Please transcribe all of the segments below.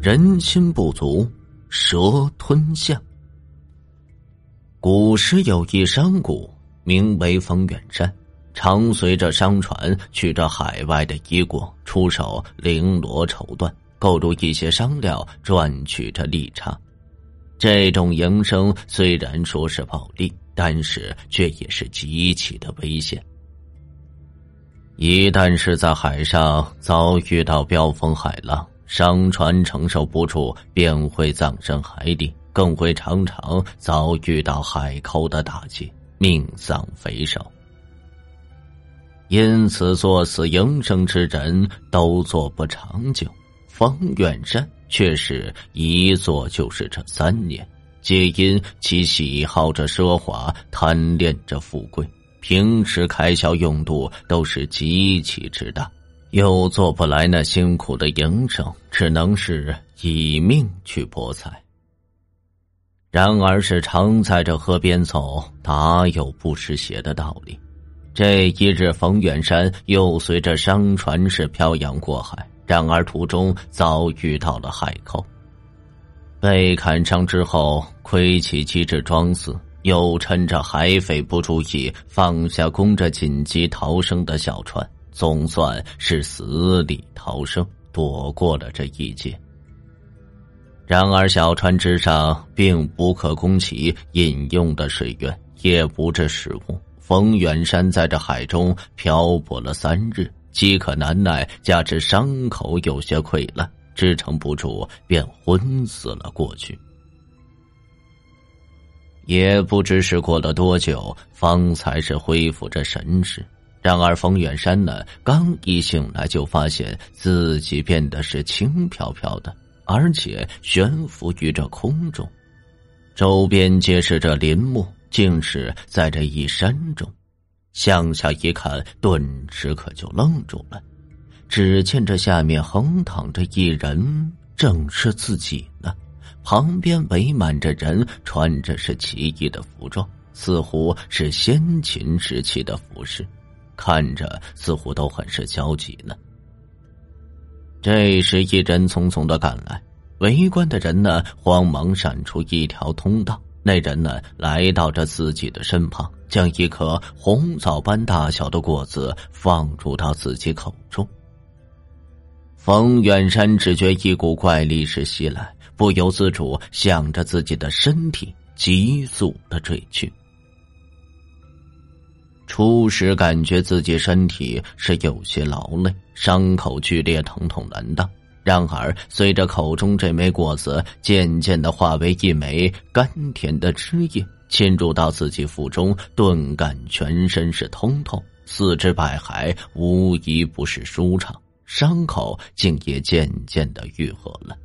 人心不足。蛇吞象。古时有一商贾，名为冯远山，常随着商船去着海外的一国，出手绫罗绸缎，购入一些商料，赚取着利差。这种营生虽然说是暴利，但是却也是极其的危险。一旦是在海上遭遇到飙风海浪。商船承受不住，便会葬身海底，更会常常遭遇到海寇的打击，命丧匪手。因此，作此营生之人都做不长久。方远山却是一做就是这三年，皆因其喜好着奢华，贪恋着富贵，平时开销用度都是极其之大。又做不来那辛苦的营生，只能是以命去博财。然而，是常在这河边走，哪有不湿鞋的道理？这一日，冯远山又随着商船是漂洋过海，然而途中遭遇到了海寇，被砍伤之后，亏其机智装死，又趁着海匪不注意，放下供着紧急逃生的小船。总算是死里逃生，躲过了这一劫。然而，小船之上并不可供其饮用的水源，也不置食物。冯远山在这海中漂泊了三日，饥渴难耐，加之伤口有些溃烂，支撑不住，便昏死了过去。也不知是过了多久，方才是恢复着神识。然而，冯远山呢？刚一醒来，就发现自己变得是轻飘飘的，而且悬浮于这空中，周边皆是这林木，竟是在这一山中。向下一看，顿时可就愣住了。只见这下面横躺着一人，正是自己呢。旁边围满着人，穿着是奇异的服装，似乎是先秦时期的服饰。看着似乎都很是焦急呢。这时，一人匆匆的赶来，围观的人呢，慌忙闪出一条通道。那人呢，来到这自己的身旁，将一颗红枣般大小的果子放入到自己口中。冯远山只觉一股怪力是袭来，不由自主向着自己的身体急速的坠去。初时感觉自己身体是有些劳累，伤口剧烈，疼痛难当。然而随着口中这枚果子渐渐的化为一枚甘甜的汁液，侵入到自己腹中，顿感全身是通透，四肢百骸无一不是舒畅，伤口竟也渐渐的愈合了。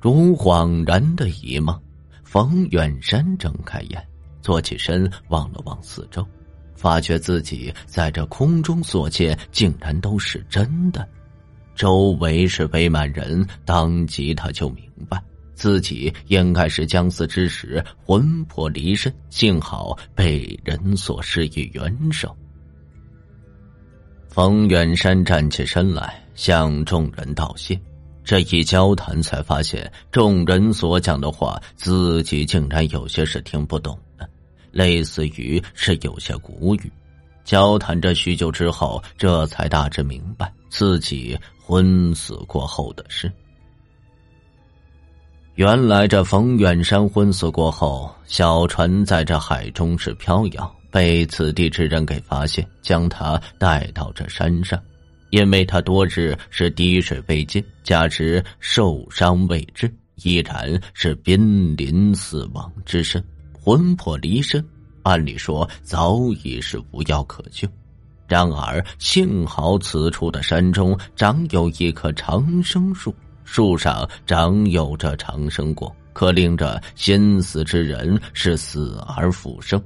如恍然的一梦，冯远山睁开眼。坐起身，望了望四周，发觉自己在这空中所见竟然都是真的。周围是围满人，当即他就明白，自己应该是将死之时魂魄离身，幸好被人所施以援手。冯远山站起身来，向众人道谢。这一交谈，才发现众人所讲的话，自己竟然有些是听不懂。类似于是有些古语，交谈着许久之后，这才大致明白自己昏死过后的事。原来这冯远山昏死过后，小船在这海中是飘摇，被此地之人给发现，将他带到这山上。因为他多日是滴水未进，加之受伤未治，依然是濒临死亡之身。魂魄离身，按理说早已是无药可救，然而幸好此处的山中长有一棵长生树，树上长有着长生果，可令这先死之人是死而复生。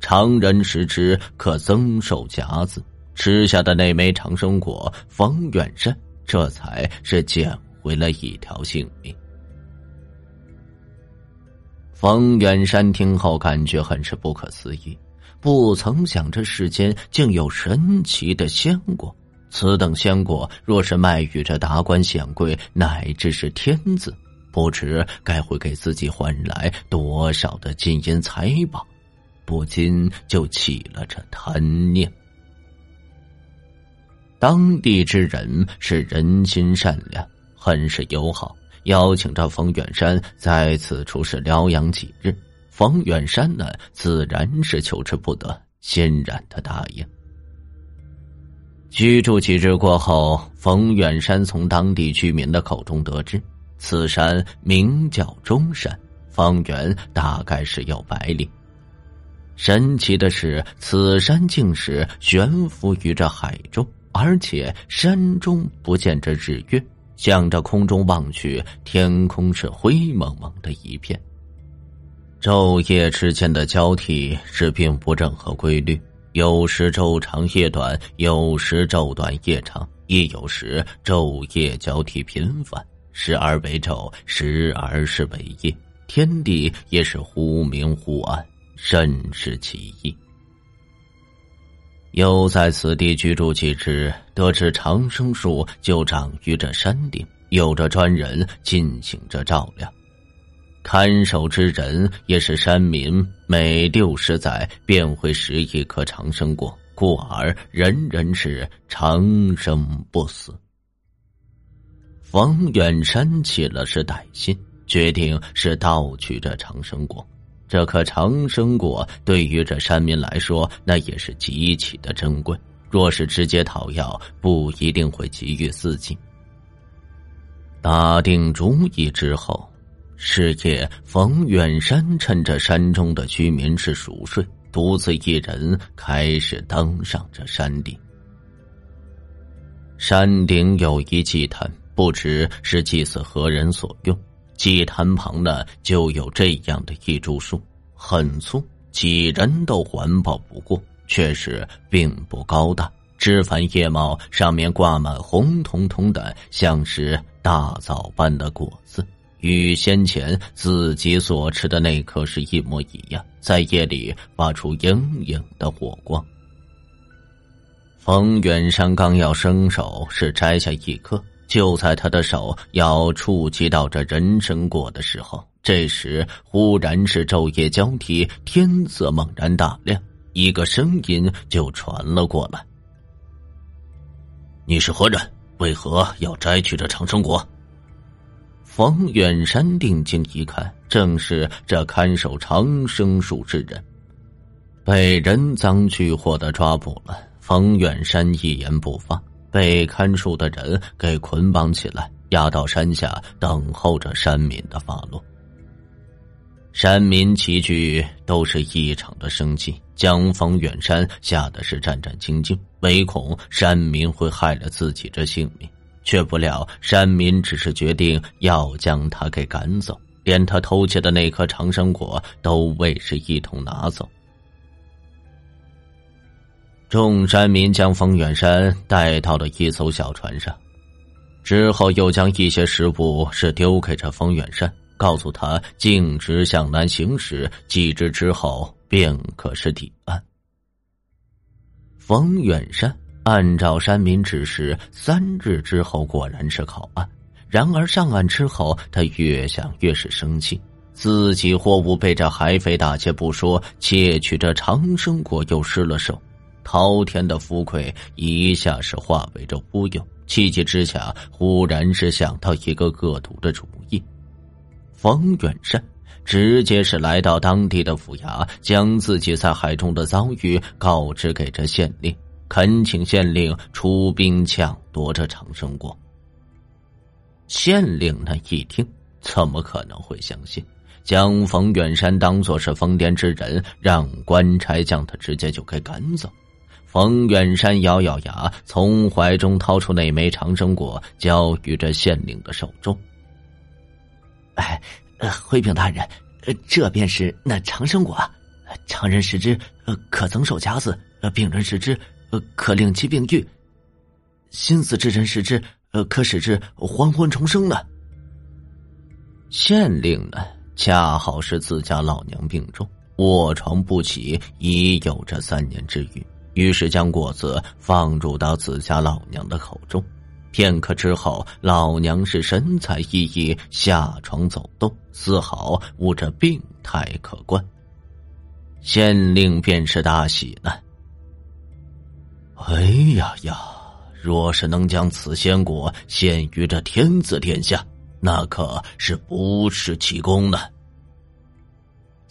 常人食之可增寿甲子。吃下的那枚长生果，方远山这才是捡回了一条性命。王远山听后感觉很是不可思议，不曾想这世间竟有神奇的仙果。此等仙果，若是卖与这达官显贵乃至是天子，不知该会给自己换来多少的金银财宝，不禁就起了这贪念。当地之人是人心善良，很是友好，邀请着冯远山在此处是疗养几日。冯远山呢，自然是求之不得，欣然的答应。居住几日过后，冯远山从当地居民的口中得知，此山名叫中山，方圆大概是有百里。神奇的是，此山竟是悬浮于这海中。而且山中不见着日月，向着空中望去，天空是灰蒙蒙的一片。昼夜之间的交替是并不任何规律，有时昼长夜短，有时昼短夜长，亦有时昼夜交替频繁，时而为昼，时而是为夜，天地也是忽明忽暗，甚是奇异。又在此地居住几日，得知长生树就长于这山顶，有着专人进行着照料。看守之人也是山民，每六十载便会拾一棵长生果，故而人人是长生不死。方远山起了是歹心，决定是盗取这长生果。这颗长生果对于这山民来说，那也是极其的珍贵。若是直接讨要，不一定会给予自己。打定主意之后，是夜，冯远山趁着山中的居民是熟睡，独自一人开始登上这山顶。山顶有一祭坛，不知是祭祀何人所用。祭坛旁呢，就有这样的一株树，很粗，几人都环抱不过，却是并不高大。枝繁叶茂，上面挂满红彤彤的，像是大枣般的果子，与先前自己所吃的那颗是一模一样，在夜里发出莹莹的火光。冯远山刚要伸手是摘下一颗。就在他的手要触及到这人参果的时候，这时忽然是昼夜交替，天色猛然大亮，一个声音就传了过来：“你是何人？为何要摘取这长生果？”冯远山定睛一看，正是这看守长生树之人，被人赃俱获的抓捕了。冯远山一言不发。被看守的人给捆绑起来，押到山下等候着山民的发落。山民齐聚，都是异常的生气，将冯远山吓得是战战兢兢，唯恐山民会害了自己这性命。却不料山民只是决定要将他给赶走，连他偷窃的那颗长生果都未是一同拿走。众山民将冯远山带到了一艘小船上，之后又将一些食物是丢给这冯远山，告诉他径直向南行驶，几日之后便可是抵岸。冯远山按照山民指示，三日之后果然是靠岸。然而上岸之后，他越想越是生气，自己货物被这海匪打劫不说，窃取这长生果又失了手。滔天的富贵一下是化为这乌有，气急之下，忽然是想到一个恶毒的主意。冯远山直接是来到当地的府衙，将自己在海中的遭遇告知给这县令，恳请县令出兵抢夺这长生果。县令那一听，怎么可能会相信？将冯远山当作是疯癫之人，让官差将他直接就给赶走。冯远山咬咬牙，从怀中掏出那枚长生果，交于这县令的手中。哎，回禀大人，这便是那长生果，常人食之，可增寿甲子；病人食之，可令其病愈；心死之人食之，可使之还魂重生呢。县令呢，恰好是自家老娘病重，卧床不起，已有这三年之余。于是将果子放入到自家老娘的口中，片刻之后，老娘是神采奕奕下床走动，丝毫无这病态可观。县令便是大喜呢。哎呀呀！若是能将此仙果献于这天子殿下，那可是不世奇功呢。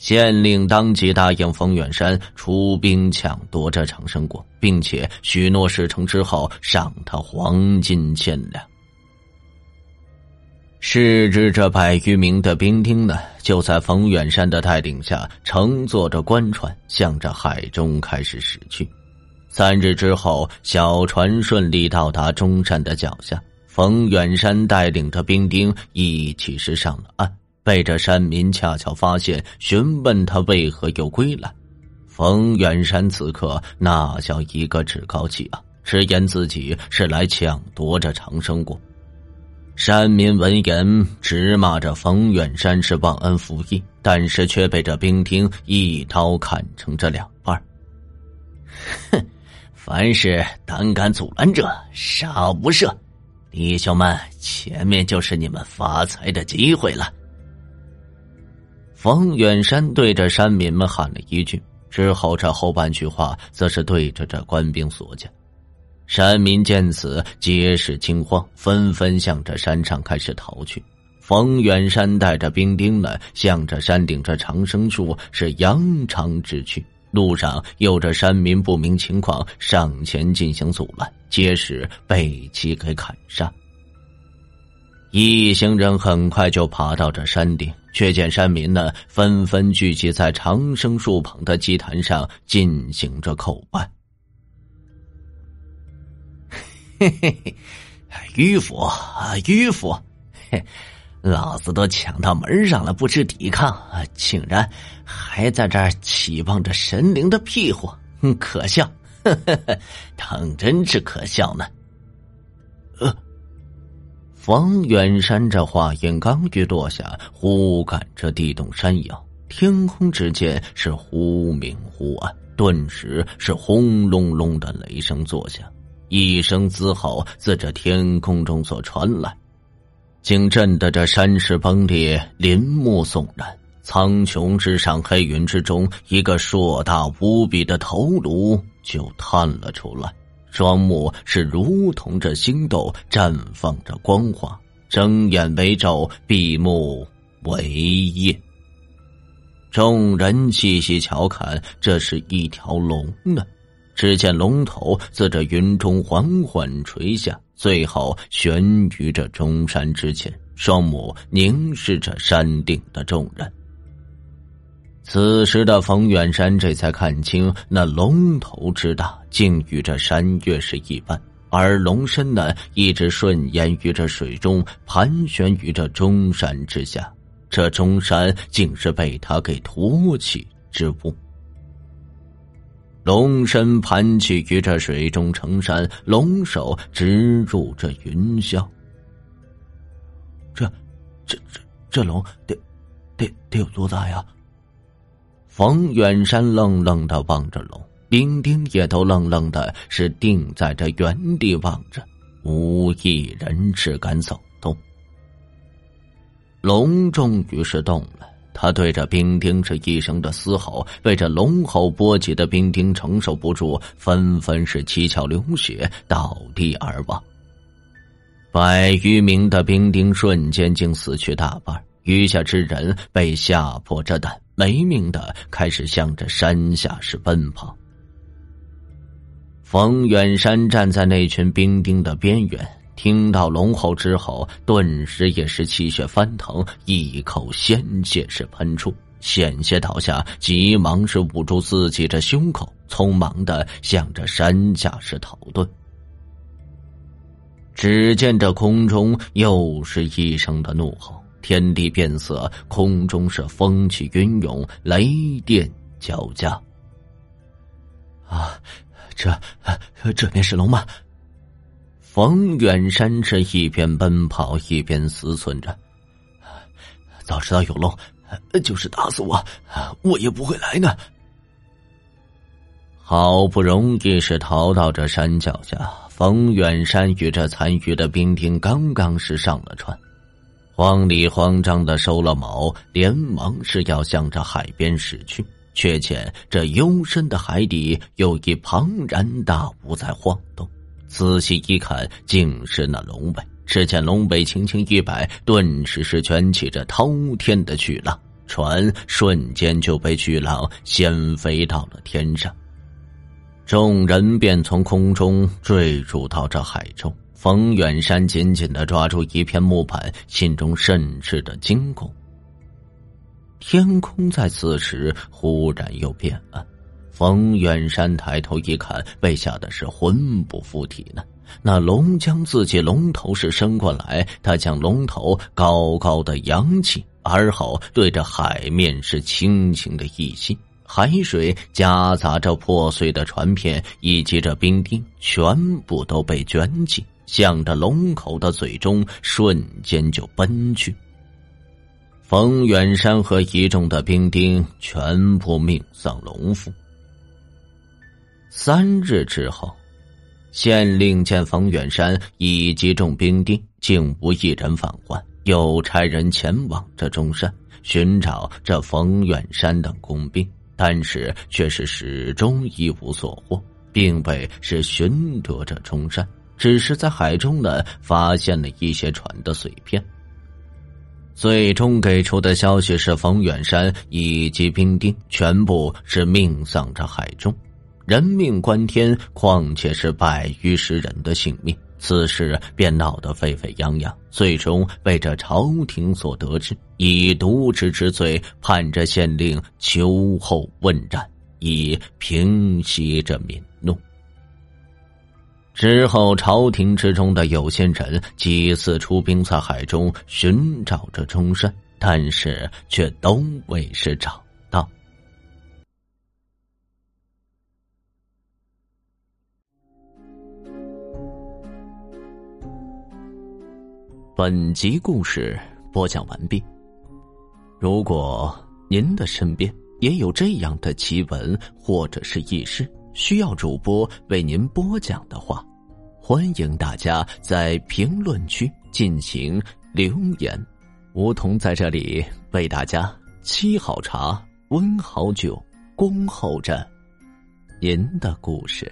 县令当即答应冯远山出兵抢夺这长生果，并且许诺事成之后赏他黄金千两。是知这百余名的兵丁呢，就在冯远山的带领下，乘坐着官船向着海中开始驶去。三日之后，小船顺利到达中山的脚下，冯远山带领着兵丁一起是上了岸。被这山民恰巧发现，询问他为何又归来。冯远山此刻那叫一个趾高气昂，直言自己是来抢夺这长生果。山民闻言直骂着冯远山是忘恩负义，但是却被这兵丁一刀砍成这两半。哼，凡是胆敢阻拦者，杀无赦！弟兄们，前面就是你们发财的机会了。冯远山对着山民们喊了一句，之后这后半句话则是对着这官兵所讲。山民见此，皆是惊慌，纷纷向着山上开始逃去。冯远山带着兵丁们向着山顶这长生树是扬长直去。路上有着山民不明情况上前进行阻拦，皆是被其给砍杀。一行人很快就爬到这山顶。却见山民呢纷纷聚集在长生树旁的祭坛上进行着叩拜。嘿嘿嘿，迂腐啊迂腐！嘿，老子都抢到门上了，不知抵抗，竟然还在这儿期望着神灵的庇护，可笑！呵呵呵，当真是可笑呢。呃。冯远山这话音刚一落下，忽感这地动山摇，天空之间是忽明忽暗，顿时是轰隆隆的雷声作响，一声嘶吼自这天空中所传来，竟震得这山石崩裂，林木悚然。苍穹之上，黑云之中，一个硕大无比的头颅就探了出来。双目是如同这星斗，绽放着光华。睁眼为昼，闭目为夜。众人细细瞧看，这是一条龙呢。只见龙头自这云中缓缓垂下，最后悬于这中山之前，双目凝视着山顶的众人。此时的冯远山这才看清，那龙头之大，竟与这山岳是一般；而龙身呢，一直顺延于这水中，盘旋于这中山之下。这中山竟是被他给托起之物。龙身盘起于这水中成山，龙首直入这云霄。这、这、这、这龙得、得、得有多大呀？冯远山愣愣的望着龙，丁丁也都愣愣的，是定在这原地望着，无一人是敢走动。龙终于是动了，他对着兵丁是一声的嘶吼，被这龙吼波及的兵丁承受不住，纷纷是七窍流血，倒地而亡。百余名的兵丁瞬间竟死去大半，余下之人被吓破这胆。没命的开始向着山下是奔跑。冯远山站在那群兵丁的边缘，听到龙吼之后，顿时也是气血翻腾，一口鲜血是喷出，险些倒下，急忙是捂住自己的胸口，匆忙的向着山下是逃遁。只见这空中又是一声的怒吼，天地变色，空中是风起云涌，雷电交加。啊，这这边是龙吗？冯远山是一边奔跑一边思忖着：早知道有龙，就是打死我，我也不会来呢。好不容易是逃到这山脚下，冯远山与这残余的兵丁刚刚是上了船，慌里慌张的收了锚，连忙是要向着海边驶去，却见这幽深的海底有一庞然大物在晃动，仔细一看，竟是那龙尾。只见龙尾轻轻一摆，顿时是卷起着滔天的巨浪，船瞬间就被巨浪掀飞到了天上。众人便从空中坠入到这海中。冯远山紧紧的抓住一片木板，心中甚是的惊恐。天空在此时忽然又变暗，冯远山抬头一看，被吓得是魂不附体呢。那龙将自己龙头是伸过来，他将龙头高高的扬起，而后对着海面是轻轻的一吸。海水夹杂着破碎的船片以及这冰钉，全部都被卷起，向着龙口的嘴中瞬间就奔去。冯远山和一众的兵丁全部命丧龙腹。三日之后，县令见冯远山以及众兵丁竟无一人返还，又差人前往这中山寻找这冯远山等工兵。但是却是始终一无所获，并未是寻得这中山，只是在海中呢发现了一些船的碎片。最终给出的消息是，冯远山以及兵丁全部是命丧在海中，人命关天，况且是百余十人的性命。此事便闹得沸沸扬扬，最终被这朝廷所得知，以渎职之罪判这县令秋后问斩，以平息这民怒。之后，朝廷之中的有些人几次出兵在海中寻找着中山，但是却都未是找。本集故事播讲完毕。如果您的身边也有这样的奇闻或者是异事，需要主播为您播讲的话，欢迎大家在评论区进行留言。梧桐在这里为大家沏好茶、温好酒，恭候着您的故事。